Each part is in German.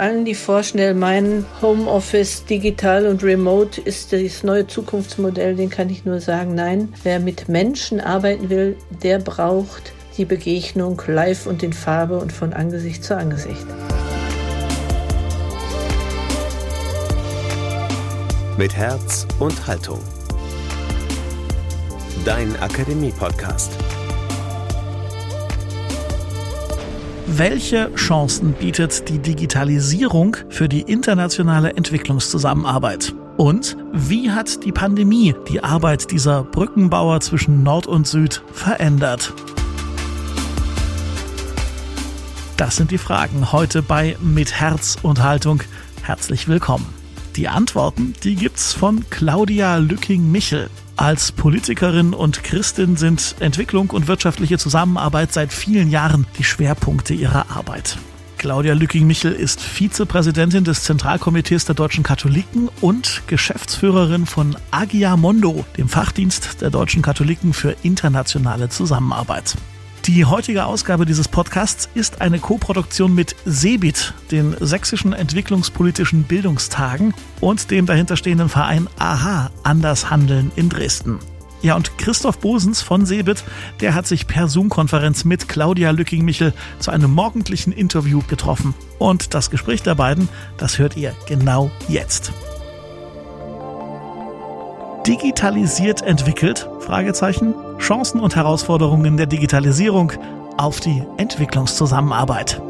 allen, die vorschnell meinen, Homeoffice, digital und remote ist das neue Zukunftsmodell, den kann ich nur sagen, nein. Wer mit Menschen arbeiten will, der braucht die Begegnung live und in Farbe und von Angesicht zu Angesicht. Mit Herz und Haltung. Dein Akademie-Podcast. Welche Chancen bietet die Digitalisierung für die internationale Entwicklungszusammenarbeit? Und wie hat die Pandemie die Arbeit dieser Brückenbauer zwischen Nord und Süd verändert? Das sind die Fragen heute bei Mit Herz und Haltung. Herzlich willkommen. Die Antworten, die gibt's von Claudia Lücking-Michel. Als Politikerin und Christin sind Entwicklung und wirtschaftliche Zusammenarbeit seit vielen Jahren die Schwerpunkte ihrer Arbeit. Claudia Lücking-Michel ist Vizepräsidentin des Zentralkomitees der deutschen Katholiken und Geschäftsführerin von Agia Mondo, dem Fachdienst der deutschen Katholiken für internationale Zusammenarbeit. Die heutige Ausgabe dieses Podcasts ist eine Koproduktion mit SEBIT, den Sächsischen Entwicklungspolitischen Bildungstagen und dem dahinterstehenden Verein AHA Anders Handeln in Dresden. Ja, und Christoph Bosens von Sebit, der hat sich per Zoom-Konferenz mit Claudia Lücking-Michel zu einem morgendlichen Interview getroffen. Und das Gespräch der beiden, das hört ihr genau jetzt. Digitalisiert entwickelt? Fragezeichen. Chancen und Herausforderungen der Digitalisierung auf die Entwicklungszusammenarbeit.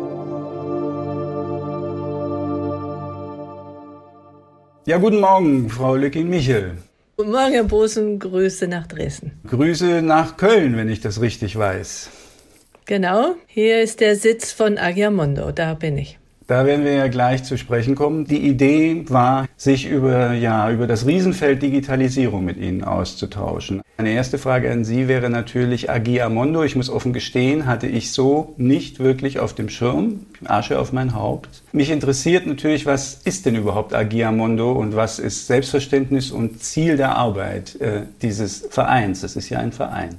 Ja, guten Morgen, Frau Lücking-Michel. Guten Morgen, Herr Bosen. Grüße nach Dresden. Grüße nach Köln, wenn ich das richtig weiß. Genau, hier ist der Sitz von Agiamondo, da bin ich. Da werden wir ja gleich zu sprechen kommen. Die Idee war, sich über, ja, über das Riesenfeld Digitalisierung mit Ihnen auszutauschen. Eine erste Frage an Sie wäre natürlich Agiamondo. Ich muss offen gestehen, hatte ich so nicht wirklich auf dem Schirm. Asche auf mein Haupt. Mich interessiert natürlich, was ist denn überhaupt Agiamondo und was ist Selbstverständnis und Ziel der Arbeit äh, dieses Vereins? Das ist ja ein Verein.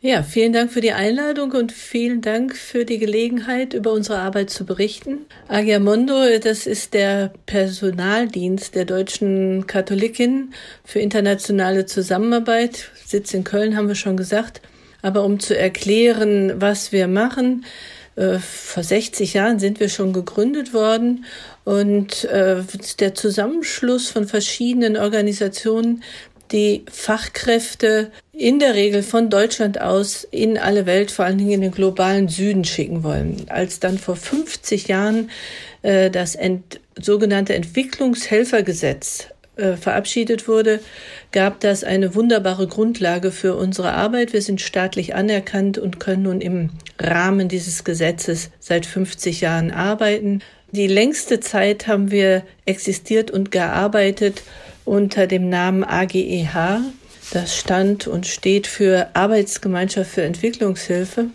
Ja, vielen Dank für die Einladung und vielen Dank für die Gelegenheit, über unsere Arbeit zu berichten. Agiamondo, das ist der Personaldienst der deutschen Katholikin für internationale Zusammenarbeit. Sitz in Köln, haben wir schon gesagt. Aber um zu erklären, was wir machen, äh, vor 60 Jahren sind wir schon gegründet worden und äh, der Zusammenschluss von verschiedenen Organisationen, die Fachkräfte in der Regel von Deutschland aus in alle Welt, vor allen Dingen in den globalen Süden schicken wollen. Als dann vor 50 Jahren äh, das ent sogenannte Entwicklungshelfergesetz äh, verabschiedet wurde, gab das eine wunderbare Grundlage für unsere Arbeit. Wir sind staatlich anerkannt und können nun im Rahmen dieses Gesetzes seit 50 Jahren arbeiten. Die längste Zeit haben wir existiert und gearbeitet unter dem Namen AGEH. Das stand und steht für Arbeitsgemeinschaft für Entwicklungshilfe.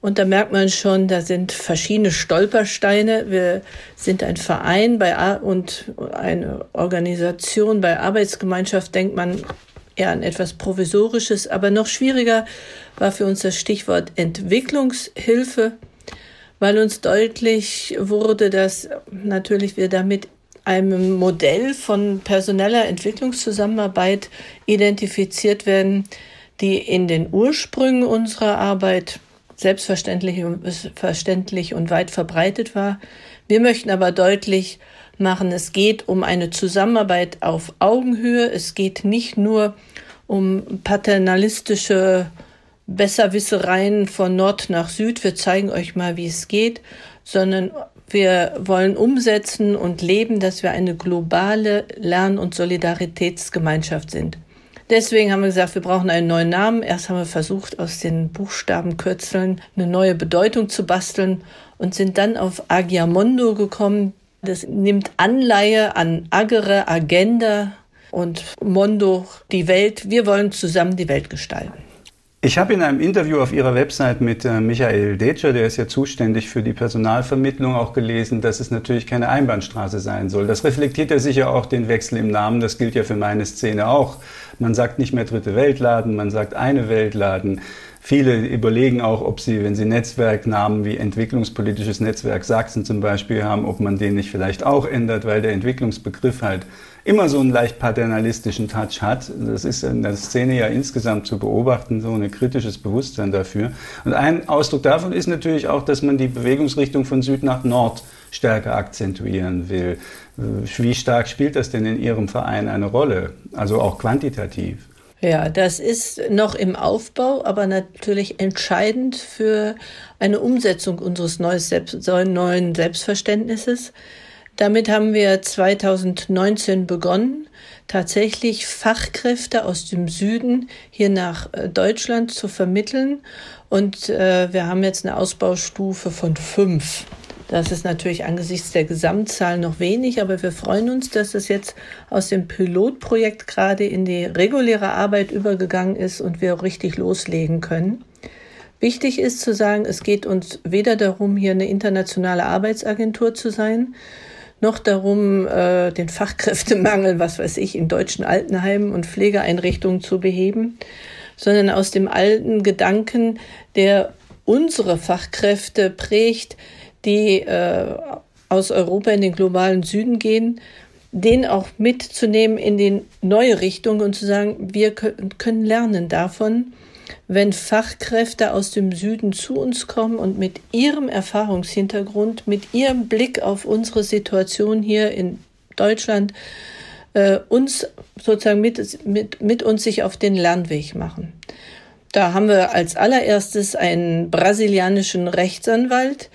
Und da merkt man schon, da sind verschiedene Stolpersteine. Wir sind ein Verein bei Ar und eine Organisation. Bei Arbeitsgemeinschaft denkt man eher an etwas Provisorisches. Aber noch schwieriger war für uns das Stichwort Entwicklungshilfe, weil uns deutlich wurde, dass natürlich wir damit einem Modell von personeller Entwicklungszusammenarbeit identifiziert werden, die in den Ursprüngen unserer Arbeit selbstverständlich verständlich und weit verbreitet war. Wir möchten aber deutlich machen, es geht um eine Zusammenarbeit auf Augenhöhe. Es geht nicht nur um paternalistische Besserwissereien von Nord nach Süd. Wir zeigen euch mal, wie es geht, sondern wir wollen umsetzen und leben, dass wir eine globale Lern- und Solidaritätsgemeinschaft sind. Deswegen haben wir gesagt, wir brauchen einen neuen Namen. Erst haben wir versucht, aus den Buchstabenkürzeln eine neue Bedeutung zu basteln und sind dann auf Agiamondo gekommen. Das nimmt Anleihe an Agere, Agenda und Mondo, die Welt. Wir wollen zusammen die Welt gestalten. Ich habe in einem Interview auf Ihrer Website mit äh, Michael Detscher, der ist ja zuständig für die Personalvermittlung, auch gelesen, dass es natürlich keine Einbahnstraße sein soll. Das reflektiert ja sicher auch den Wechsel im Namen. Das gilt ja für meine Szene auch. Man sagt nicht mehr dritte Weltladen, man sagt eine Weltladen. Viele überlegen auch, ob sie, wenn sie Netzwerknamen wie entwicklungspolitisches Netzwerk Sachsen zum Beispiel haben, ob man den nicht vielleicht auch ändert, weil der Entwicklungsbegriff halt immer so einen leicht paternalistischen Touch hat. Das ist in der Szene ja insgesamt zu beobachten, so ein kritisches Bewusstsein dafür. Und ein Ausdruck davon ist natürlich auch, dass man die Bewegungsrichtung von Süd nach Nord stärker akzentuieren will. Wie stark spielt das denn in Ihrem Verein eine Rolle? Also auch quantitativ? Ja, das ist noch im Aufbau, aber natürlich entscheidend für eine Umsetzung unseres neuen Selbstverständnisses. Damit haben wir 2019 begonnen, tatsächlich Fachkräfte aus dem Süden hier nach äh, Deutschland zu vermitteln. Und äh, wir haben jetzt eine Ausbaustufe von fünf. Das ist natürlich angesichts der Gesamtzahl noch wenig, aber wir freuen uns, dass es jetzt aus dem Pilotprojekt gerade in die reguläre Arbeit übergegangen ist und wir richtig loslegen können. Wichtig ist zu sagen, es geht uns weder darum, hier eine internationale Arbeitsagentur zu sein, noch darum, äh, den Fachkräftemangel, was weiß ich, in deutschen Altenheimen und Pflegeeinrichtungen zu beheben, sondern aus dem alten Gedanken, der unsere Fachkräfte prägt, die äh, aus Europa in den globalen Süden gehen, den auch mitzunehmen in die neue Richtung und zu sagen, wir können lernen davon, wenn Fachkräfte aus dem Süden zu uns kommen und mit ihrem Erfahrungshintergrund, mit ihrem Blick auf unsere Situation hier in Deutschland äh, uns sozusagen mit, mit, mit uns sich auf den Lernweg machen. Da haben wir als allererstes einen brasilianischen Rechtsanwalt,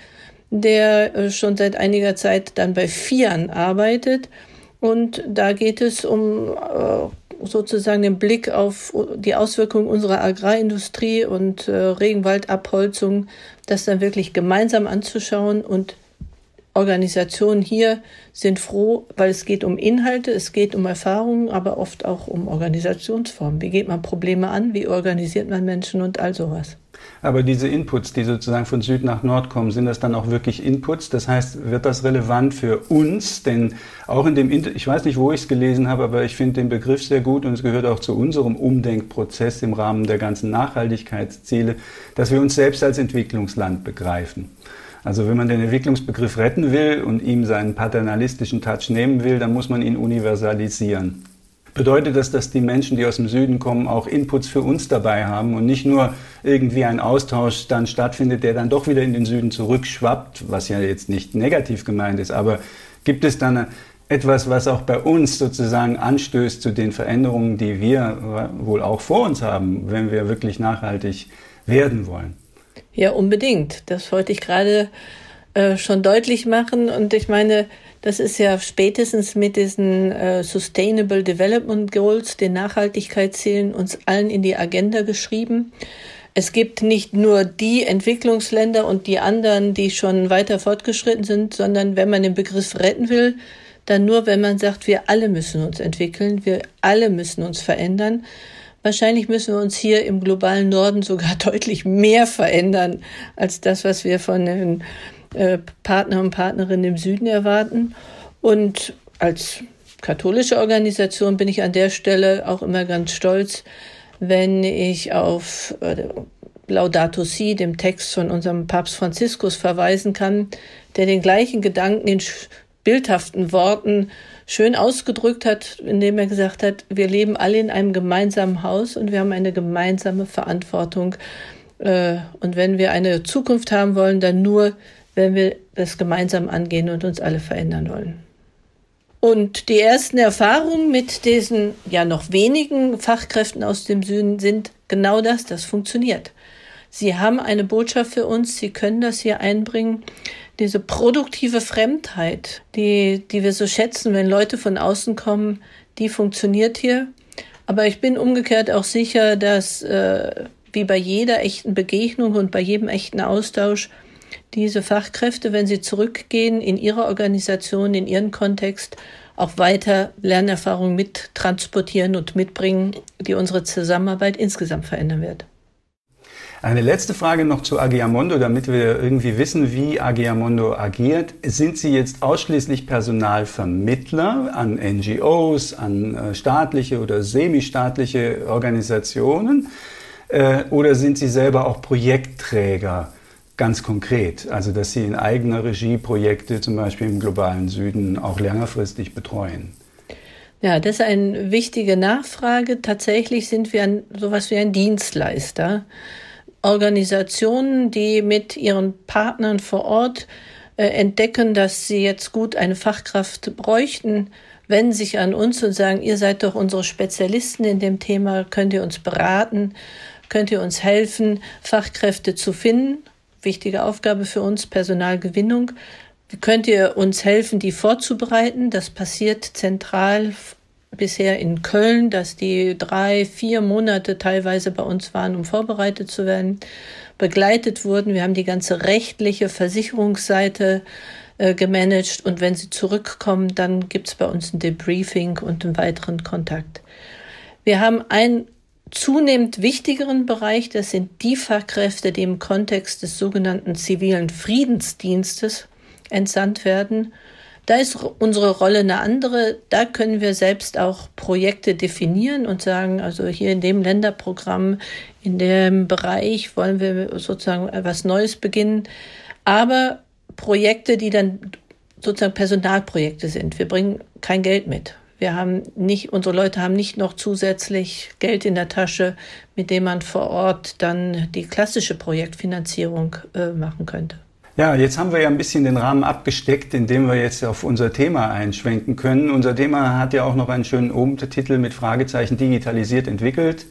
der äh, schon seit einiger Zeit dann bei FIAN arbeitet. Und da geht es um äh, sozusagen den Blick auf die Auswirkungen unserer Agrarindustrie und äh, Regenwaldabholzung, das dann wirklich gemeinsam anzuschauen und Organisationen hier sind froh, weil es geht um Inhalte, es geht um Erfahrungen, aber oft auch um Organisationsformen. Wie geht man Probleme an? Wie organisiert man Menschen und all sowas? Aber diese Inputs, die sozusagen von Süd nach Nord kommen, sind das dann auch wirklich Inputs? Das heißt, wird das relevant für uns? Denn auch in dem, ich weiß nicht, wo ich es gelesen habe, aber ich finde den Begriff sehr gut und es gehört auch zu unserem Umdenkprozess im Rahmen der ganzen Nachhaltigkeitsziele, dass wir uns selbst als Entwicklungsland begreifen. Also wenn man den Entwicklungsbegriff retten will und ihm seinen paternalistischen Touch nehmen will, dann muss man ihn universalisieren. Bedeutet das, dass die Menschen, die aus dem Süden kommen, auch Inputs für uns dabei haben und nicht nur irgendwie ein Austausch dann stattfindet, der dann doch wieder in den Süden zurückschwappt, was ja jetzt nicht negativ gemeint ist, aber gibt es dann etwas, was auch bei uns sozusagen anstößt zu den Veränderungen, die wir wohl auch vor uns haben, wenn wir wirklich nachhaltig werden wollen? Ja, unbedingt. Das wollte ich gerade äh, schon deutlich machen. Und ich meine, das ist ja spätestens mit diesen äh, Sustainable Development Goals, den Nachhaltigkeitszielen, uns allen in die Agenda geschrieben. Es gibt nicht nur die Entwicklungsländer und die anderen, die schon weiter fortgeschritten sind, sondern wenn man den Begriff retten will, dann nur, wenn man sagt, wir alle müssen uns entwickeln, wir alle müssen uns verändern. Wahrscheinlich müssen wir uns hier im globalen Norden sogar deutlich mehr verändern als das, was wir von den äh, Partner und Partnerinnen im Süden erwarten. Und als katholische Organisation bin ich an der Stelle auch immer ganz stolz, wenn ich auf äh, Laudato Si, dem Text von unserem Papst Franziskus, verweisen kann, der den gleichen Gedanken in bildhaften Worten schön ausgedrückt hat, indem er gesagt hat, wir leben alle in einem gemeinsamen Haus und wir haben eine gemeinsame Verantwortung. Äh, und wenn wir eine Zukunft haben wollen, dann nur, wenn wir das gemeinsam angehen und uns alle verändern wollen. Und die ersten Erfahrungen mit diesen ja noch wenigen Fachkräften aus dem Süden sind genau das, das funktioniert. Sie haben eine Botschaft für uns, sie können das hier einbringen diese produktive Fremdheit, die, die wir so schätzen, wenn Leute von außen kommen, die funktioniert hier. Aber ich bin umgekehrt auch sicher, dass äh, wie bei jeder echten Begegnung und bei jedem echten Austausch diese Fachkräfte, wenn sie zurückgehen in ihre Organisation, in ihren Kontext, auch weiter Lernerfahrungen mittransportieren und mitbringen, die unsere Zusammenarbeit insgesamt verändern wird. Eine letzte Frage noch zu Agiamondo, damit wir irgendwie wissen, wie Agiamondo agiert. Sind Sie jetzt ausschließlich Personalvermittler an NGOs, an äh, staatliche oder semistaatliche Organisationen? Äh, oder sind Sie selber auch Projektträger? Ganz konkret, also dass Sie in eigener Regie Projekte zum Beispiel im globalen Süden auch längerfristig betreuen. Ja, das ist eine wichtige Nachfrage. Tatsächlich sind wir ein, sowas wie ein Dienstleister. Organisationen, die mit ihren Partnern vor Ort äh, entdecken, dass sie jetzt gut eine Fachkraft bräuchten, wenden sich an uns und sagen, ihr seid doch unsere Spezialisten in dem Thema, könnt ihr uns beraten, könnt ihr uns helfen, Fachkräfte zu finden. Wichtige Aufgabe für uns, Personalgewinnung. Könnt ihr uns helfen, die vorzubereiten? Das passiert zentral bisher in Köln, dass die drei, vier Monate teilweise bei uns waren, um vorbereitet zu werden, begleitet wurden. Wir haben die ganze rechtliche Versicherungsseite äh, gemanagt und wenn sie zurückkommen, dann gibt es bei uns ein Debriefing und einen weiteren Kontakt. Wir haben einen zunehmend wichtigeren Bereich, das sind die Fachkräfte, die im Kontext des sogenannten zivilen Friedensdienstes entsandt werden da ist unsere Rolle eine andere. Da können wir selbst auch Projekte definieren und sagen, also hier in dem Länderprogramm, in dem Bereich wollen wir sozusagen etwas Neues beginnen. Aber Projekte, die dann sozusagen Personalprojekte sind. Wir bringen kein Geld mit. Wir haben nicht, unsere Leute haben nicht noch zusätzlich Geld in der Tasche, mit dem man vor Ort dann die klassische Projektfinanzierung äh, machen könnte. Ja, jetzt haben wir ja ein bisschen den Rahmen abgesteckt, indem wir jetzt auf unser Thema einschwenken können. Unser Thema hat ja auch noch einen schönen Obertitel mit Fragezeichen digitalisiert entwickelt.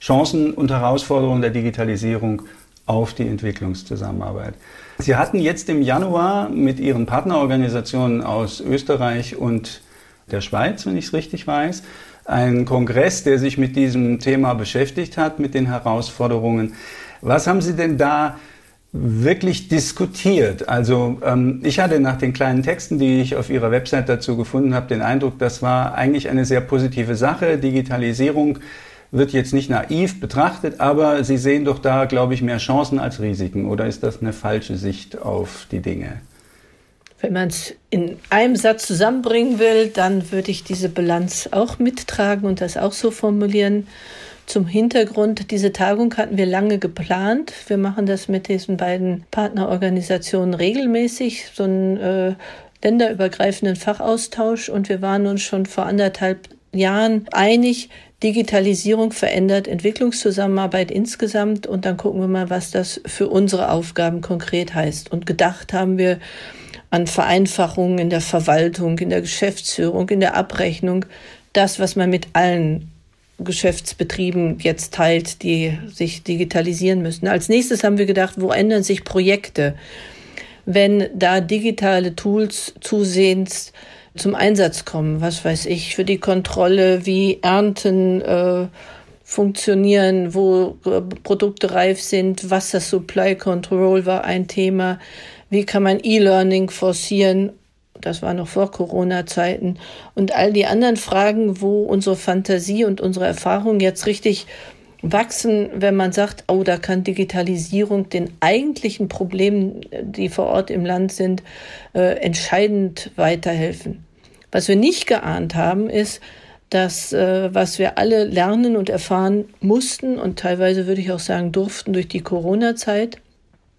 Chancen und Herausforderungen der Digitalisierung auf die Entwicklungszusammenarbeit. Sie hatten jetzt im Januar mit Ihren Partnerorganisationen aus Österreich und der Schweiz, wenn ich es richtig weiß, einen Kongress, der sich mit diesem Thema beschäftigt hat, mit den Herausforderungen. Was haben Sie denn da wirklich diskutiert. Also ähm, ich hatte nach den kleinen Texten, die ich auf Ihrer Website dazu gefunden habe, den Eindruck, das war eigentlich eine sehr positive Sache. Digitalisierung wird jetzt nicht naiv betrachtet, aber Sie sehen doch da, glaube ich, mehr Chancen als Risiken. Oder ist das eine falsche Sicht auf die Dinge? Wenn man es in einem Satz zusammenbringen will, dann würde ich diese Bilanz auch mittragen und das auch so formulieren. Zum Hintergrund, diese Tagung hatten wir lange geplant. Wir machen das mit diesen beiden Partnerorganisationen regelmäßig, so einen äh, länderübergreifenden Fachaustausch. Und wir waren uns schon vor anderthalb Jahren einig, Digitalisierung verändert Entwicklungszusammenarbeit insgesamt. Und dann gucken wir mal, was das für unsere Aufgaben konkret heißt. Und gedacht haben wir an Vereinfachungen in der Verwaltung, in der Geschäftsführung, in der Abrechnung. Das, was man mit allen Geschäftsbetrieben jetzt teilt, die sich digitalisieren müssen. Als nächstes haben wir gedacht, wo ändern sich Projekte, wenn da digitale Tools zusehends zum Einsatz kommen, was weiß ich, für die Kontrolle, wie Ernten äh, funktionieren, wo äh, Produkte reif sind, Wasser Supply Control war ein Thema, wie kann man E-Learning forcieren das war noch vor Corona-Zeiten. Und all die anderen Fragen, wo unsere Fantasie und unsere Erfahrung jetzt richtig wachsen, wenn man sagt, oh, da kann Digitalisierung den eigentlichen Problemen, die vor Ort im Land sind, äh, entscheidend weiterhelfen. Was wir nicht geahnt haben, ist, dass äh, was wir alle lernen und erfahren mussten und teilweise würde ich auch sagen durften durch die Corona-Zeit,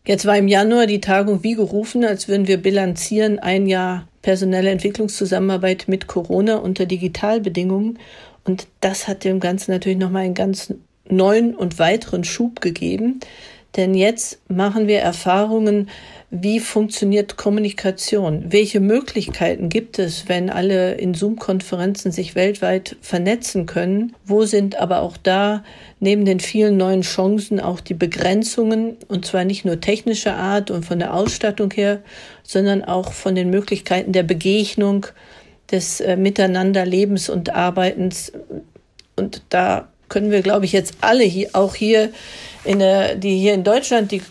Jetzt war im Januar die Tagung wie gerufen, als würden wir bilanzieren ein Jahr personelle Entwicklungszusammenarbeit mit Corona unter Digitalbedingungen. Und das hat dem Ganzen natürlich nochmal einen ganz neuen und weiteren Schub gegeben. Denn jetzt machen wir Erfahrungen, wie funktioniert Kommunikation? Welche Möglichkeiten gibt es, wenn alle in Zoom-Konferenzen sich weltweit vernetzen können? Wo sind aber auch da neben den vielen neuen Chancen auch die Begrenzungen, und zwar nicht nur technischer Art und von der Ausstattung her, sondern auch von den Möglichkeiten der Begegnung, des äh, Miteinanderlebens und Arbeitens. Und da können wir, glaube ich, jetzt alle hier, auch hier in der, die hier in Deutschland die äh,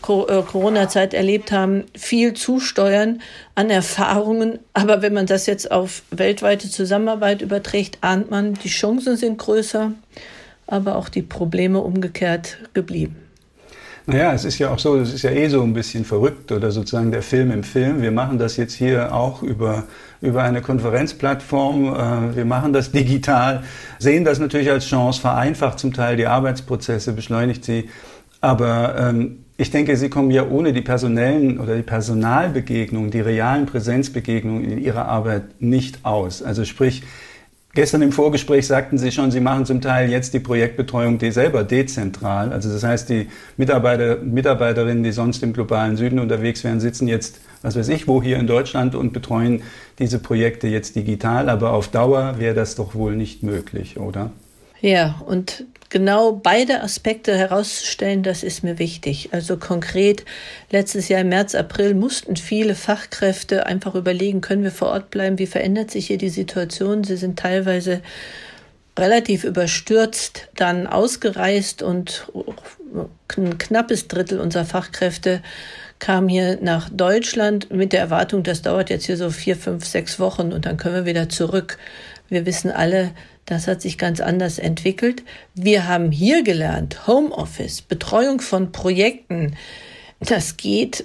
Corona-Zeit erlebt haben, viel zusteuern an Erfahrungen. Aber wenn man das jetzt auf weltweite Zusammenarbeit überträgt, ahnt man, die Chancen sind größer, aber auch die Probleme umgekehrt geblieben. Naja, es ist ja auch so, es ist ja eh so ein bisschen verrückt oder sozusagen der Film im Film. Wir machen das jetzt hier auch über, über eine Konferenzplattform. Äh, wir machen das digital, sehen das natürlich als Chance, vereinfacht zum Teil die Arbeitsprozesse, beschleunigt sie. Aber ähm, ich denke, Sie kommen ja ohne die personellen oder die Personalbegegnungen, die realen Präsenzbegegnungen in Ihrer Arbeit nicht aus. Also sprich, Gestern im Vorgespräch sagten Sie schon, Sie machen zum Teil jetzt die Projektbetreuung selber dezentral. Also das heißt, die Mitarbeiter, Mitarbeiterinnen, die sonst im globalen Süden unterwegs wären, sitzen jetzt, was weiß ich, wo hier in Deutschland und betreuen diese Projekte jetzt digital. Aber auf Dauer wäre das doch wohl nicht möglich, oder? Ja, und genau beide Aspekte herauszustellen, das ist mir wichtig. Also konkret, letztes Jahr im März, April mussten viele Fachkräfte einfach überlegen, können wir vor Ort bleiben, wie verändert sich hier die Situation. Sie sind teilweise relativ überstürzt dann ausgereist und ein knappes Drittel unserer Fachkräfte kam hier nach Deutschland mit der Erwartung, das dauert jetzt hier so vier, fünf, sechs Wochen und dann können wir wieder zurück. Wir wissen alle, das hat sich ganz anders entwickelt. Wir haben hier gelernt, Homeoffice, Betreuung von Projekten. Das geht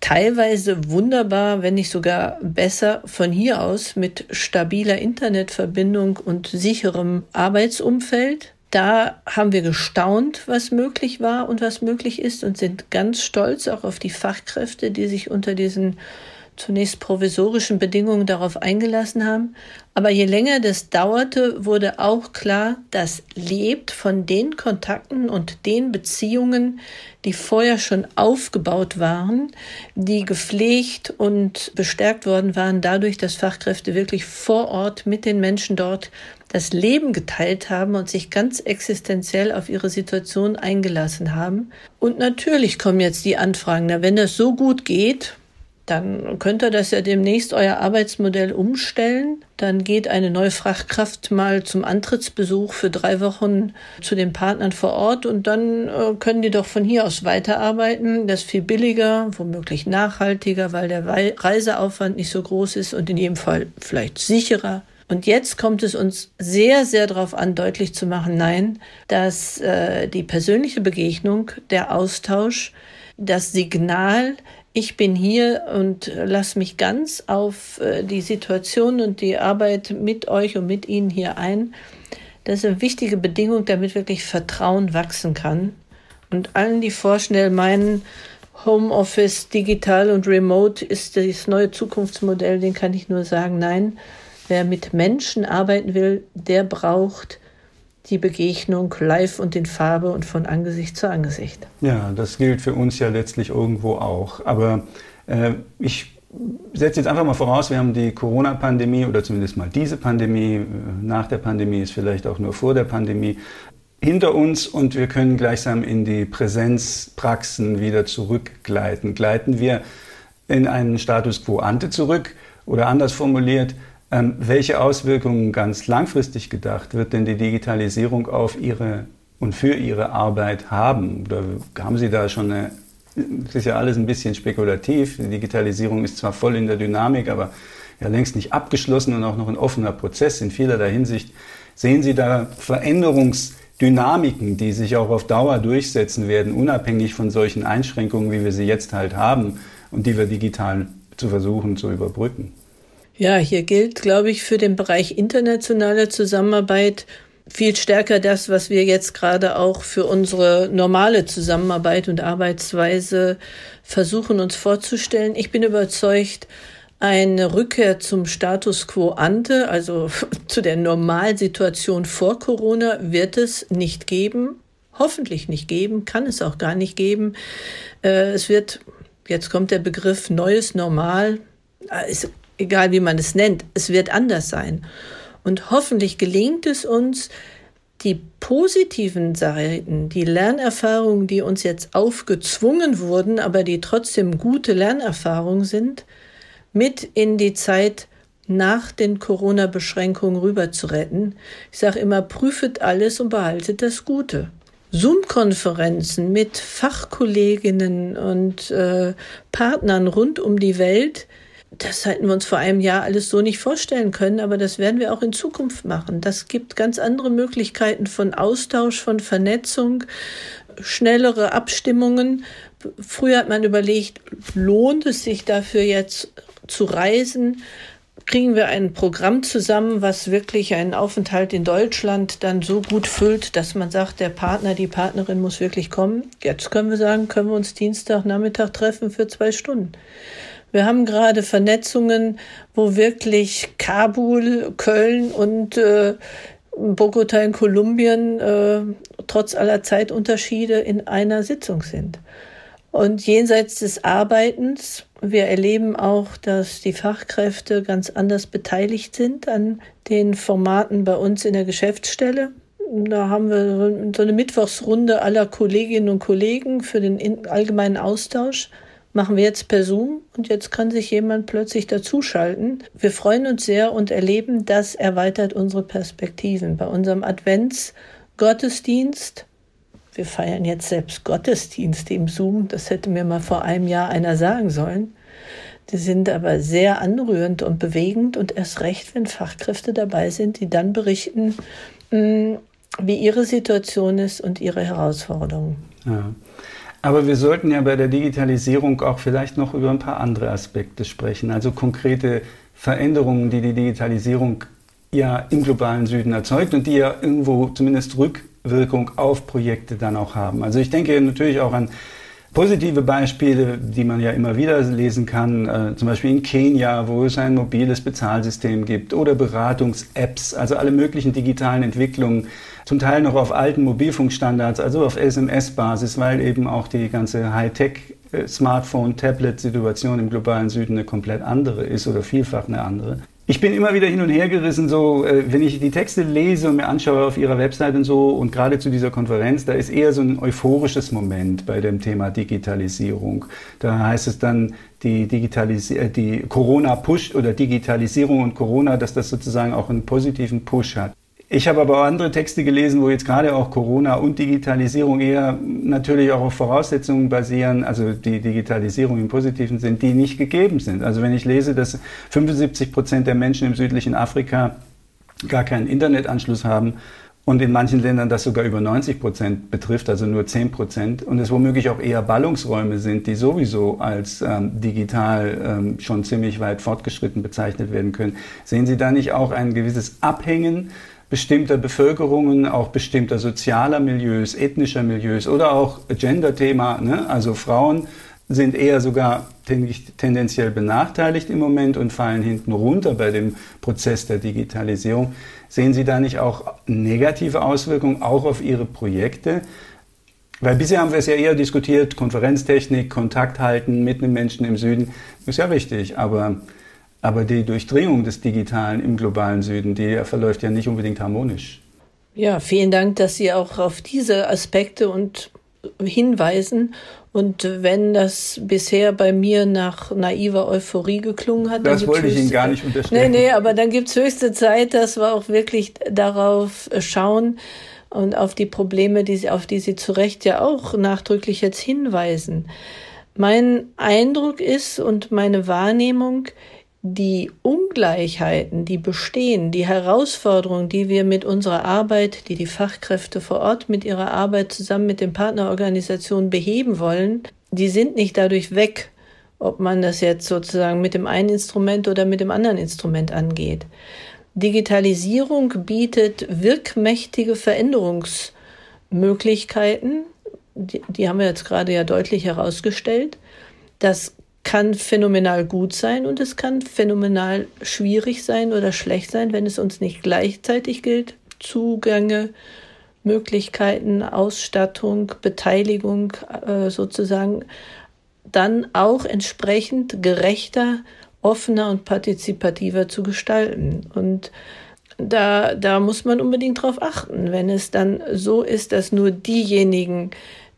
teilweise wunderbar, wenn nicht sogar besser von hier aus mit stabiler Internetverbindung und sicherem Arbeitsumfeld. Da haben wir gestaunt, was möglich war und was möglich ist und sind ganz stolz auch auf die Fachkräfte, die sich unter diesen zunächst provisorischen Bedingungen darauf eingelassen haben. Aber je länger das dauerte, wurde auch klar, das lebt von den Kontakten und den Beziehungen, die vorher schon aufgebaut waren, die gepflegt und bestärkt worden waren, dadurch, dass Fachkräfte wirklich vor Ort mit den Menschen dort das Leben geteilt haben und sich ganz existenziell auf ihre Situation eingelassen haben. Und natürlich kommen jetzt die Anfragen, na, wenn das so gut geht, dann könnt ihr das ja demnächst euer Arbeitsmodell umstellen. Dann geht eine neue Fachkraft mal zum Antrittsbesuch für drei Wochen zu den Partnern vor Ort und dann äh, können die doch von hier aus weiterarbeiten. Das ist viel billiger, womöglich nachhaltiger, weil der Reiseaufwand nicht so groß ist und in jedem Fall vielleicht sicherer. Und jetzt kommt es uns sehr, sehr darauf an, deutlich zu machen, nein, dass äh, die persönliche Begegnung, der Austausch, das Signal, ich bin hier und lasse mich ganz auf äh, die Situation und die Arbeit mit euch und mit Ihnen hier ein. Das ist eine wichtige Bedingung, damit wirklich Vertrauen wachsen kann. Und allen, die vorschnell meinen, Homeoffice, digital und remote ist das neue Zukunftsmodell, den kann ich nur sagen, nein. Wer mit Menschen arbeiten will, der braucht die Begegnung live und in Farbe und von Angesicht zu Angesicht. Ja, das gilt für uns ja letztlich irgendwo auch. Aber äh, ich setze jetzt einfach mal voraus, wir haben die Corona-Pandemie oder zumindest mal diese Pandemie, nach der Pandemie ist vielleicht auch nur vor der Pandemie, hinter uns und wir können gleichsam in die Präsenzpraxen wieder zurückgleiten. Gleiten wir in einen Status quo ante zurück oder anders formuliert, ähm, welche Auswirkungen ganz langfristig gedacht wird denn die Digitalisierung auf Ihre und für Ihre Arbeit haben? Oder haben Sie da schon eine, das ist ja alles ein bisschen spekulativ. Die Digitalisierung ist zwar voll in der Dynamik, aber ja längst nicht abgeschlossen und auch noch ein offener Prozess in vielerlei Hinsicht. Sehen Sie da Veränderungsdynamiken, die sich auch auf Dauer durchsetzen werden, unabhängig von solchen Einschränkungen, wie wir sie jetzt halt haben und die wir digital zu versuchen zu überbrücken? Ja, hier gilt, glaube ich, für den Bereich internationale Zusammenarbeit viel stärker das, was wir jetzt gerade auch für unsere normale Zusammenarbeit und Arbeitsweise versuchen uns vorzustellen. Ich bin überzeugt, eine Rückkehr zum Status quo ante, also zu der Normalsituation vor Corona, wird es nicht geben. Hoffentlich nicht geben, kann es auch gar nicht geben. Äh, es wird, jetzt kommt der Begriff neues Normal. Es egal wie man es nennt, es wird anders sein. Und hoffentlich gelingt es uns, die positiven Seiten, die Lernerfahrungen, die uns jetzt aufgezwungen wurden, aber die trotzdem gute Lernerfahrungen sind, mit in die Zeit nach den Corona-Beschränkungen rüber zu retten. Ich sage immer, prüfet alles und behaltet das Gute. Zoom-Konferenzen mit Fachkolleginnen und äh, Partnern rund um die Welt, das hätten wir uns vor einem Jahr alles so nicht vorstellen können, aber das werden wir auch in Zukunft machen. Das gibt ganz andere Möglichkeiten von Austausch, von Vernetzung schnellere Abstimmungen. Früher hat man überlegt, lohnt es sich dafür jetzt zu reisen? kriegen wir ein Programm zusammen, was wirklich einen Aufenthalt in Deutschland dann so gut füllt, dass man sagt, der Partner, die Partnerin muss wirklich kommen. Jetzt können wir sagen, können wir uns Dienstagnachmittag treffen für zwei Stunden. Wir haben gerade Vernetzungen, wo wirklich Kabul, Köln und äh, Bogota in Kolumbien äh, trotz aller Zeitunterschiede in einer Sitzung sind. Und jenseits des Arbeitens, wir erleben auch, dass die Fachkräfte ganz anders beteiligt sind an den Formaten bei uns in der Geschäftsstelle. Da haben wir so eine Mittwochsrunde aller Kolleginnen und Kollegen für den allgemeinen Austausch. Machen wir jetzt per Zoom und jetzt kann sich jemand plötzlich dazuschalten. Wir freuen uns sehr und erleben, das erweitert unsere Perspektiven. Bei unserem Adventsgottesdienst wir feiern jetzt selbst Gottesdienste im Zoom. Das hätte mir mal vor einem Jahr einer sagen sollen. Die sind aber sehr anrührend und bewegend und erst recht, wenn Fachkräfte dabei sind, die dann berichten, mm, wie ihre Situation ist und ihre Herausforderungen. Ja. Aber wir sollten ja bei der Digitalisierung auch vielleicht noch über ein paar andere Aspekte sprechen, also konkrete Veränderungen, die die Digitalisierung ja im globalen Süden erzeugt und die ja irgendwo zumindest rück Wirkung auf Projekte dann auch haben. Also ich denke natürlich auch an positive Beispiele, die man ja immer wieder lesen kann, äh, zum Beispiel in Kenia, wo es ein mobiles Bezahlsystem gibt oder Beratungs-Apps, also alle möglichen digitalen Entwicklungen, zum Teil noch auf alten Mobilfunkstandards, also auf SMS-Basis, weil eben auch die ganze Hightech äh, Smartphone, Tablet-Situation im globalen Süden eine komplett andere ist oder vielfach eine andere. Ich bin immer wieder hin und her gerissen, so äh, wenn ich die Texte lese und mir anschaue auf ihrer Website und so und gerade zu dieser Konferenz, da ist eher so ein euphorisches Moment bei dem Thema Digitalisierung. Da heißt es dann, die, Digitalis äh, die Corona pusht oder Digitalisierung und Corona, dass das sozusagen auch einen positiven Push hat. Ich habe aber auch andere Texte gelesen, wo jetzt gerade auch Corona und Digitalisierung eher natürlich auch auf Voraussetzungen basieren, also die Digitalisierung im positiven Sinn, die nicht gegeben sind. Also wenn ich lese, dass 75 Prozent der Menschen im südlichen Afrika gar keinen Internetanschluss haben und in manchen Ländern das sogar über 90 Prozent betrifft, also nur 10 Prozent, und es womöglich auch eher Ballungsräume sind, die sowieso als ähm, digital ähm, schon ziemlich weit fortgeschritten bezeichnet werden können, sehen Sie da nicht auch ein gewisses Abhängen bestimmter Bevölkerungen, auch bestimmter sozialer Milieus, ethnischer Milieus oder auch Gender-Thema. Ne? Also Frauen sind eher sogar tendenziell benachteiligt im Moment und fallen hinten runter bei dem Prozess der Digitalisierung. Sehen Sie da nicht auch negative Auswirkungen auch auf Ihre Projekte? Weil bisher haben wir es ja eher diskutiert, Konferenztechnik, Kontakt halten mit den Menschen im Süden, ist ja wichtig, aber aber die Durchdringung des Digitalen im globalen Süden, die verläuft ja nicht unbedingt harmonisch. Ja, vielen Dank, dass Sie auch auf diese Aspekte und hinweisen. Und wenn das bisher bei mir nach naiver Euphorie geklungen hat, das wollte ich Ihnen gar nicht unterstellen. Nee, nee, aber dann gibt es höchste Zeit, dass wir auch wirklich darauf schauen und auf die Probleme, die, auf die Sie zu Recht ja auch nachdrücklich jetzt hinweisen. Mein Eindruck ist und meine Wahrnehmung, die Ungleichheiten, die bestehen, die Herausforderungen, die wir mit unserer Arbeit, die die Fachkräfte vor Ort mit ihrer Arbeit zusammen mit den Partnerorganisationen beheben wollen, die sind nicht dadurch weg, ob man das jetzt sozusagen mit dem einen Instrument oder mit dem anderen Instrument angeht. Digitalisierung bietet wirkmächtige Veränderungsmöglichkeiten, die, die haben wir jetzt gerade ja deutlich herausgestellt. Das kann phänomenal gut sein und es kann phänomenal schwierig sein oder schlecht sein, wenn es uns nicht gleichzeitig gilt. Zugänge, Möglichkeiten, Ausstattung, Beteiligung äh, sozusagen dann auch entsprechend gerechter, offener und partizipativer zu gestalten. Und da, da muss man unbedingt drauf achten, wenn es dann so ist, dass nur diejenigen,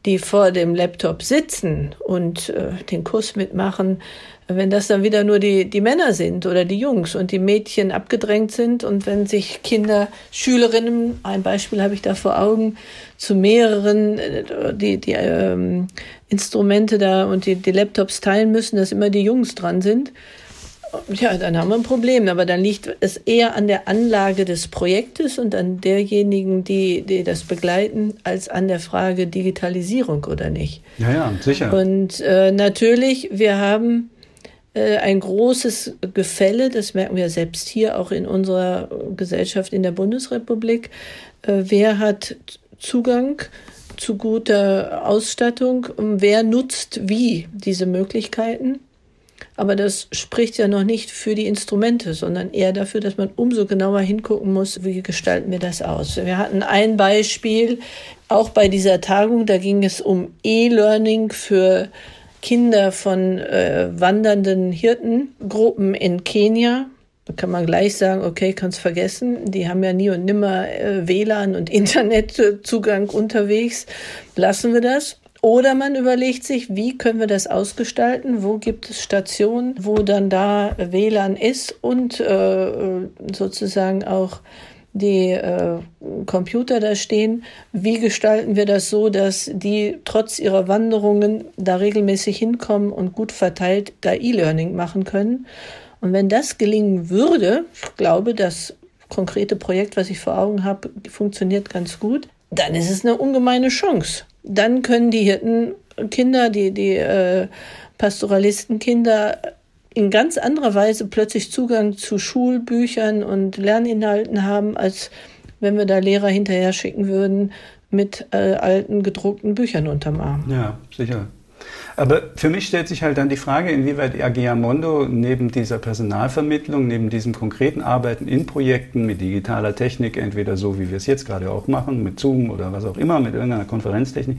die vor dem Laptop sitzen und äh, den Kurs mitmachen, wenn das dann wieder nur die, die Männer sind oder die Jungs und die Mädchen abgedrängt sind und wenn sich Kinder, Schülerinnen, ein Beispiel habe ich da vor Augen, zu mehreren äh, die, die ähm, Instrumente da und die, die Laptops teilen müssen, dass immer die Jungs dran sind, Ja, dann haben wir ein Problem. Aber dann liegt es eher an der Anlage des Projektes und an derjenigen, die, die das begleiten, als an der Frage Digitalisierung oder nicht. Ja, ja, sicher. Und äh, natürlich, wir haben äh, ein großes Gefälle, das merken wir selbst hier auch in unserer Gesellschaft in der Bundesrepublik. Äh, wer hat Zugang zu guter Ausstattung? Wer nutzt wie diese Möglichkeiten? Aber das spricht ja noch nicht für die Instrumente, sondern eher dafür, dass man umso genauer hingucken muss, wie gestalten wir das aus. Wir hatten ein Beispiel, auch bei dieser Tagung, da ging es um E-Learning für Kinder von äh, wandernden Hirtengruppen in Kenia. Da kann man gleich sagen, okay, kannst vergessen. Die haben ja nie und nimmer äh, WLAN und Internetzugang unterwegs. Lassen wir das. Oder man überlegt sich, wie können wir das ausgestalten? Wo gibt es Stationen, wo dann da WLAN ist und äh, sozusagen auch die äh, Computer da stehen. Wie gestalten wir das so, dass die trotz ihrer Wanderungen da regelmäßig hinkommen und gut verteilt da E-Learning machen können? Und wenn das gelingen würde, ich glaube, das konkrete Projekt, was ich vor Augen habe, funktioniert ganz gut, dann ist es eine ungemeine Chance dann können die Hirtenkinder, die, die äh, Pastoralistenkinder in ganz anderer Weise plötzlich Zugang zu Schulbüchern und Lerninhalten haben, als wenn wir da Lehrer hinterher schicken würden mit äh, alten gedruckten Büchern unterm Arm. Ja, sicher. Aber für mich stellt sich halt dann die Frage, inwieweit AG Mondo neben dieser Personalvermittlung, neben diesem konkreten Arbeiten in Projekten mit digitaler Technik, entweder so wie wir es jetzt gerade auch machen, mit Zoom oder was auch immer, mit irgendeiner Konferenztechnik,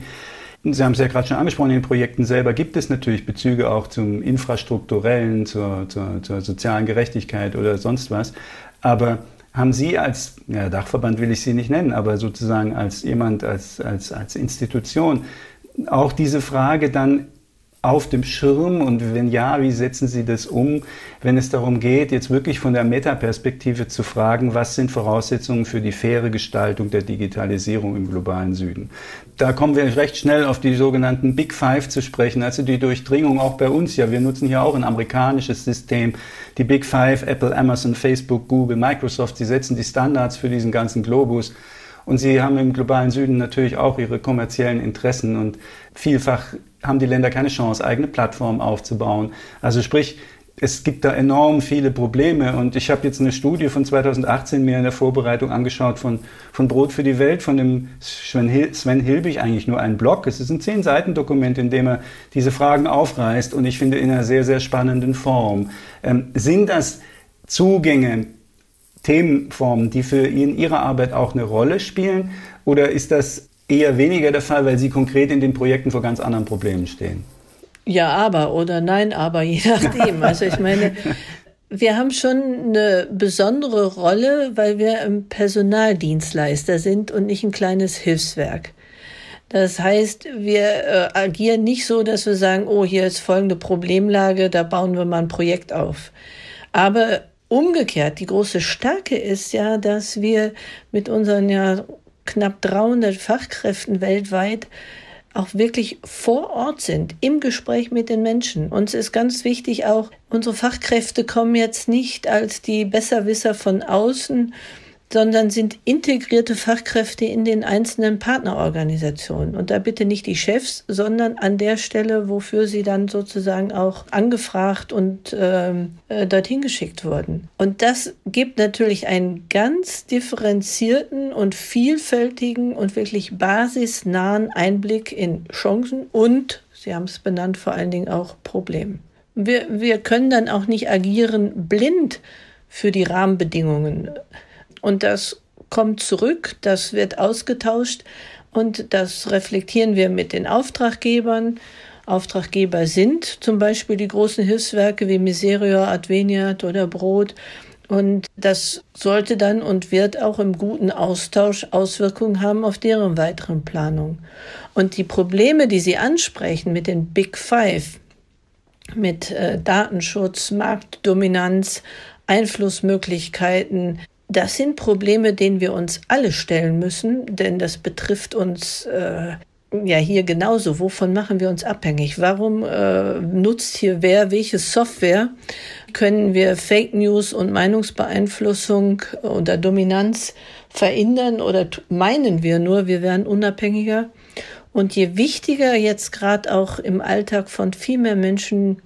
Sie haben es ja gerade schon angesprochen, in den Projekten selber gibt es natürlich Bezüge auch zum infrastrukturellen, zur, zur, zur sozialen Gerechtigkeit oder sonst was. Aber haben Sie als ja, Dachverband will ich Sie nicht nennen, aber sozusagen als jemand, als, als, als Institution auch diese Frage dann auf dem Schirm und wenn ja, wie setzen Sie das um, wenn es darum geht, jetzt wirklich von der Metaperspektive zu fragen, was sind Voraussetzungen für die faire Gestaltung der Digitalisierung im globalen Süden? Da kommen wir recht schnell auf die sogenannten Big Five zu sprechen, also die Durchdringung auch bei uns ja. Wir nutzen hier auch ein amerikanisches System. Die Big Five, Apple, Amazon, Facebook, Google, Microsoft, sie setzen die Standards für diesen ganzen Globus. Und sie haben im globalen Süden natürlich auch ihre kommerziellen Interessen und vielfach haben die Länder keine Chance, eigene Plattformen aufzubauen. Also sprich, es gibt da enorm viele Probleme und ich habe jetzt eine Studie von 2018 mir in der Vorbereitung angeschaut von, von Brot für die Welt, von dem Sven, Hil Sven Hilbig, eigentlich nur ein Blog. Es ist ein zehn Seiten Dokument, in dem er diese Fragen aufreißt und ich finde in einer sehr, sehr spannenden Form. Ähm, sind das Zugänge, Themenformen, die für ihn Ihre Arbeit auch eine Rolle spielen oder ist das eher weniger der Fall, weil Sie konkret in den Projekten vor ganz anderen Problemen stehen. Ja, aber oder nein, aber je nachdem. Also ich meine, wir haben schon eine besondere Rolle, weil wir ein Personaldienstleister sind und nicht ein kleines Hilfswerk. Das heißt, wir äh, agieren nicht so, dass wir sagen, oh, hier ist folgende Problemlage, da bauen wir mal ein Projekt auf. Aber umgekehrt, die große Stärke ist ja, dass wir mit unseren ja knapp 300 Fachkräften weltweit auch wirklich vor Ort sind, im Gespräch mit den Menschen. Uns ist ganz wichtig auch, unsere Fachkräfte kommen jetzt nicht als die Besserwisser von außen, sondern sind integrierte Fachkräfte in den einzelnen Partnerorganisationen. Und da bitte nicht die Chefs, sondern an der Stelle, wofür sie dann sozusagen auch angefragt und ähm, äh, dorthin geschickt wurden. Und das gibt natürlich einen ganz differenzierten und vielfältigen und wirklich basisnahen Einblick in Chancen und, Sie haben es benannt, vor allen Dingen auch Probleme. Wir, wir können dann auch nicht agieren blind für die Rahmenbedingungen. Und das kommt zurück, das wird ausgetauscht und das reflektieren wir mit den Auftraggebern. Auftraggeber sind zum Beispiel die großen Hilfswerke wie Miserio, Adveniat oder Brot. Und das sollte dann und wird auch im guten Austausch Auswirkungen haben auf deren weiteren Planung. Und die Probleme, die Sie ansprechen mit den Big Five, mit äh, Datenschutz, Marktdominanz, Einflussmöglichkeiten, das sind Probleme, denen wir uns alle stellen müssen, denn das betrifft uns äh, ja hier genauso. Wovon machen wir uns abhängig? Warum äh, nutzt hier wer welche Software? können wir Fake News und Meinungsbeeinflussung oder Dominanz verhindern oder meinen wir nur, wir werden unabhängiger. Und je wichtiger jetzt gerade auch im Alltag von viel mehr Menschen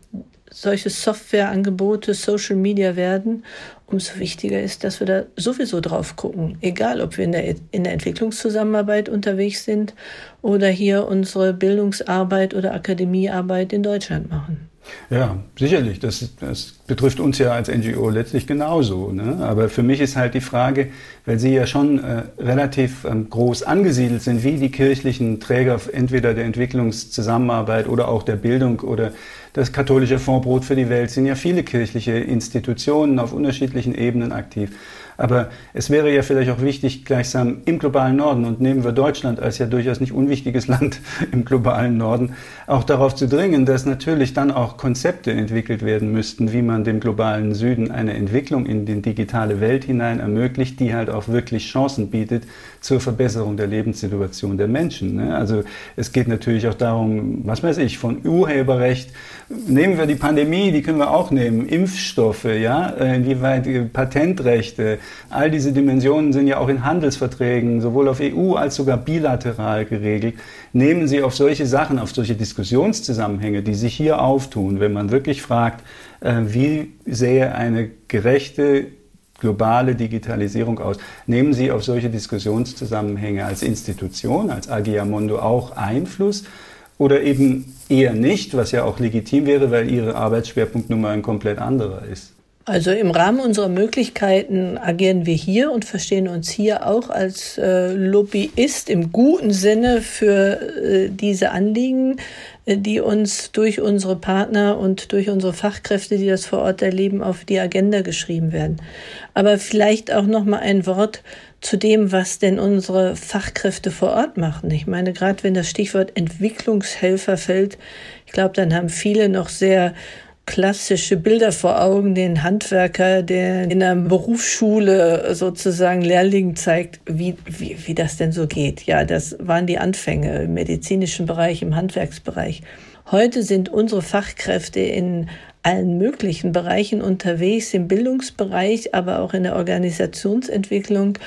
solche Softwareangebote, Social Media werden, umso wichtiger ist, dass wir da sowieso drauf gucken. Egal, ob wir in der, in der Entwicklungszusammenarbeit unterwegs sind oder hier unsere Bildungsarbeit oder Akademiearbeit in Deutschland machen. Ja, sicherlich. Das, das betrifft uns ja als NGO letztlich genauso. Ne? Aber für mich ist halt die Frage, weil Sie ja schon äh, relativ ähm, groß angesiedelt sind, wie die kirchlichen Träger entweder der Entwicklungszusammenarbeit oder auch der Bildung oder das katholische Fondbrot für die Welt sind ja viele kirchliche Institutionen auf unterschiedlichen Ebenen aktiv. Aber es wäre ja vielleicht auch wichtig, gleichsam im globalen Norden, und nehmen wir Deutschland als ja durchaus nicht unwichtiges Land im globalen Norden, auch darauf zu dringen, dass natürlich dann auch Konzepte entwickelt werden müssten, wie man dem globalen Süden eine Entwicklung in die digitale Welt hinein ermöglicht, die halt auch wirklich Chancen bietet zur Verbesserung der Lebenssituation der Menschen. Ne? Also es geht natürlich auch darum, was weiß ich, von Urheberrecht, nehmen wir die Pandemie, die können wir auch nehmen, Impfstoffe, ja, inwieweit Patentrechte, All diese Dimensionen sind ja auch in Handelsverträgen, sowohl auf EU als sogar bilateral geregelt. Nehmen Sie auf solche Sachen, auf solche Diskussionszusammenhänge, die sich hier auftun, wenn man wirklich fragt, äh, wie sähe eine gerechte globale Digitalisierung aus. Nehmen Sie auf solche Diskussionszusammenhänge als Institution, als Agiamondo auch Einfluss oder eben eher nicht, was ja auch legitim wäre, weil Ihre Arbeitsschwerpunkt nun mal ein komplett anderer ist? Also im Rahmen unserer Möglichkeiten agieren wir hier und verstehen uns hier auch als äh, Lobbyist im guten Sinne für äh, diese Anliegen, äh, die uns durch unsere Partner und durch unsere Fachkräfte, die das vor Ort erleben, auf die Agenda geschrieben werden. Aber vielleicht auch noch mal ein Wort zu dem, was denn unsere Fachkräfte vor Ort machen. Ich meine, gerade wenn das Stichwort Entwicklungshelfer fällt, ich glaube, dann haben viele noch sehr klassische Bilder vor Augen, den Handwerker, der in einer Berufsschule sozusagen Lehrlingen zeigt, wie, wie, wie das denn so geht. Ja, das waren die Anfänge im medizinischen Bereich, im Handwerksbereich. Heute sind unsere Fachkräfte in allen möglichen Bereichen unterwegs, im Bildungsbereich, aber auch in der Organisationsentwicklung,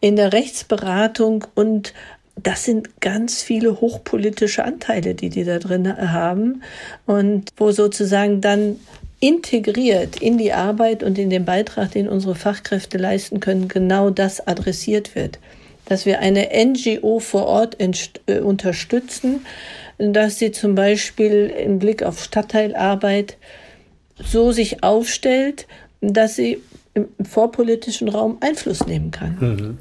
in der Rechtsberatung und das sind ganz viele hochpolitische Anteile, die die da drin haben und wo sozusagen dann integriert in die Arbeit und in den Beitrag, den unsere Fachkräfte leisten können, genau das adressiert wird. Dass wir eine NGO vor Ort äh, unterstützen, dass sie zum Beispiel im Blick auf Stadtteilarbeit so sich aufstellt, dass sie im vorpolitischen Raum Einfluss nehmen kann. Mhm.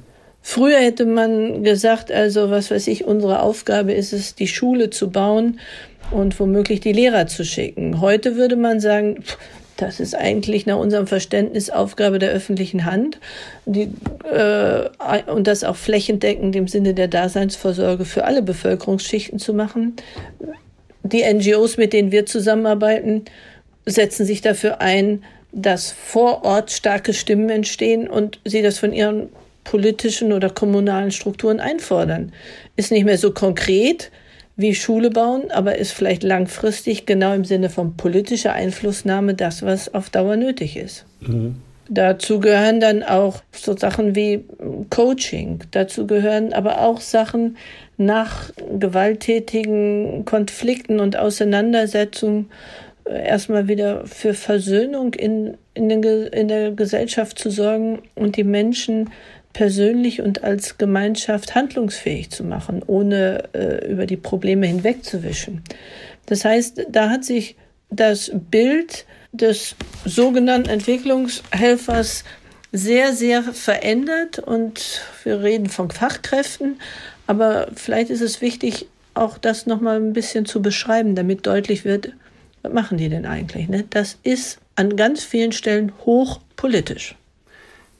Früher hätte man gesagt, also was weiß ich, unsere Aufgabe ist es, die Schule zu bauen und womöglich die Lehrer zu schicken. Heute würde man sagen, das ist eigentlich nach unserem Verständnis Aufgabe der öffentlichen Hand die, äh, und das auch flächendeckend im Sinne der Daseinsvorsorge für alle Bevölkerungsschichten zu machen. Die NGOs, mit denen wir zusammenarbeiten, setzen sich dafür ein, dass vor Ort starke Stimmen entstehen und sie das von ihren politischen oder kommunalen Strukturen einfordern. Ist nicht mehr so konkret wie Schule bauen, aber ist vielleicht langfristig genau im Sinne von politischer Einflussnahme das, was auf Dauer nötig ist. Mhm. Dazu gehören dann auch so Sachen wie Coaching. Dazu gehören aber auch Sachen nach gewalttätigen Konflikten und Auseinandersetzungen äh, erstmal wieder für Versöhnung in, in, den, in der Gesellschaft zu sorgen und die Menschen persönlich und als Gemeinschaft handlungsfähig zu machen, ohne äh, über die Probleme hinwegzuwischen. Das heißt, da hat sich das Bild des sogenannten Entwicklungshelfers sehr, sehr verändert und wir reden von Fachkräften, aber vielleicht ist es wichtig, auch das nochmal ein bisschen zu beschreiben, damit deutlich wird, was machen die denn eigentlich? Ne? Das ist an ganz vielen Stellen hochpolitisch.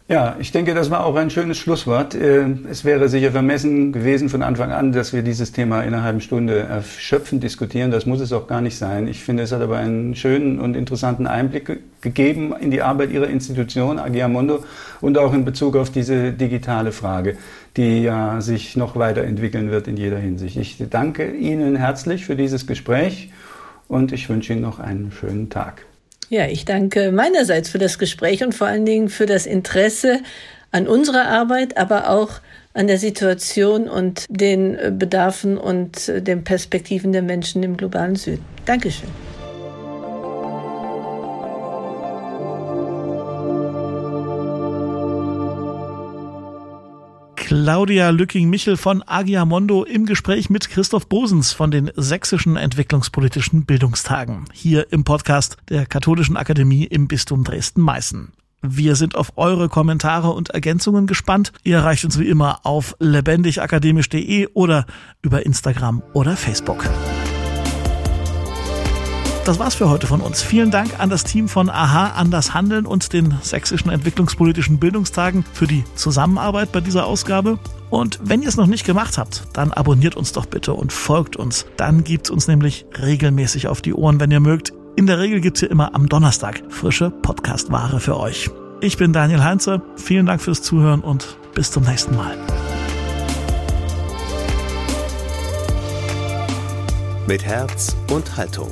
Ja, ich denke, das war auch ein schönes Schlusswort. Äh, es wäre sicher vermessen gewesen von Anfang an, dass wir dieses Thema in einer halben Stunde erschöpfend diskutieren. Das muss es auch gar nicht sein. Ich finde, es hat aber einen schönen und interessanten Einblick gegeben in die Arbeit Ihrer Institution, Agiamondo, und auch in Bezug auf diese digitale Frage, die ja sich noch weiterentwickeln wird in jeder Hinsicht. Ich danke Ihnen herzlich für dieses Gespräch und ich wünsche Ihnen noch einen schönen Tag. Ja, ich danke meinerseits für das Gespräch und vor allen Dingen für das Interesse an unserer Arbeit, aber auch an der Situation und den Bedarfen und den Perspektiven der Menschen im globalen Süden. Dankeschön. Claudia Lücking-Michel von Agiamondo im Gespräch mit Christoph Bosens von den Sächsischen Entwicklungspolitischen Bildungstagen hier im Podcast der Katholischen Akademie im Bistum Dresden-Meißen. Wir sind auf eure Kommentare und Ergänzungen gespannt. Ihr erreicht uns wie immer auf lebendigakademisch.de oder über Instagram oder Facebook. Das war's für heute von uns. Vielen Dank an das Team von AHA, an das Handeln und den Sächsischen Entwicklungspolitischen Bildungstagen für die Zusammenarbeit bei dieser Ausgabe. Und wenn ihr es noch nicht gemacht habt, dann abonniert uns doch bitte und folgt uns. Dann gibt's uns nämlich regelmäßig auf die Ohren, wenn ihr mögt. In der Regel gibt's hier immer am Donnerstag frische Podcast-Ware für euch. Ich bin Daniel Heinze. Vielen Dank fürs Zuhören und bis zum nächsten Mal. Mit Herz und Haltung